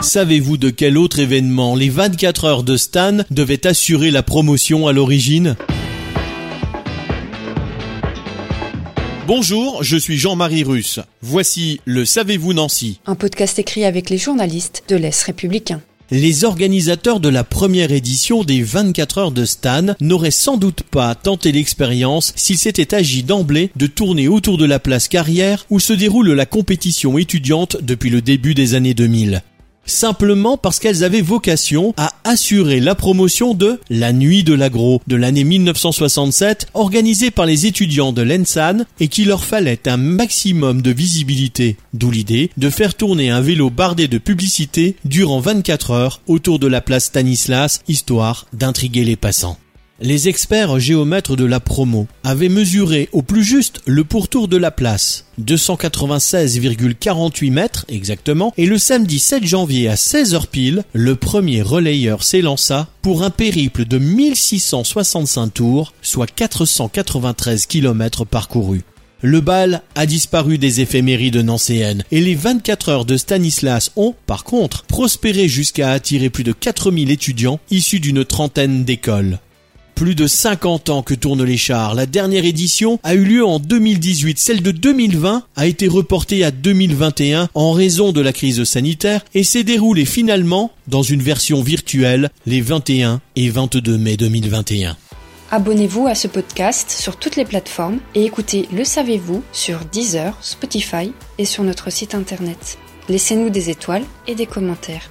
Savez-vous de quel autre événement les 24 heures de Stan devaient assurer la promotion à l'origine? Bonjour, je suis Jean-Marie Russe. Voici le Savez-vous Nancy Un podcast écrit avec les journalistes de l'Est républicain. Les organisateurs de la première édition des 24 heures de Stan n'auraient sans doute pas tenté l'expérience s'il s'était agi d'emblée de tourner autour de la place Carrière où se déroule la compétition étudiante depuis le début des années 2000 simplement parce qu'elles avaient vocation à assurer la promotion de La Nuit de l'Agro de l'année 1967 organisée par les étudiants de l'ENSAN et qu'il leur fallait un maximum de visibilité, d'où l'idée de faire tourner un vélo bardé de publicité durant 24 heures autour de la place Stanislas histoire d'intriguer les passants. Les experts géomètres de la promo avaient mesuré au plus juste le pourtour de la place, 296,48 mètres exactement, et le samedi 7 janvier à 16h pile, le premier relayeur s'élança pour un périple de 1665 tours, soit 493 km parcourus. Le bal a disparu des éphémérides nancéennes et les 24 heures de Stanislas ont, par contre, prospéré jusqu'à attirer plus de 4000 étudiants issus d'une trentaine d'écoles. Plus de 50 ans que tournent les chars. La dernière édition a eu lieu en 2018. Celle de 2020 a été reportée à 2021 en raison de la crise sanitaire et s'est déroulée finalement dans une version virtuelle les 21 et 22 mai 2021. Abonnez-vous à ce podcast sur toutes les plateformes et écoutez Le Savez-vous sur Deezer, Spotify et sur notre site internet. Laissez-nous des étoiles et des commentaires.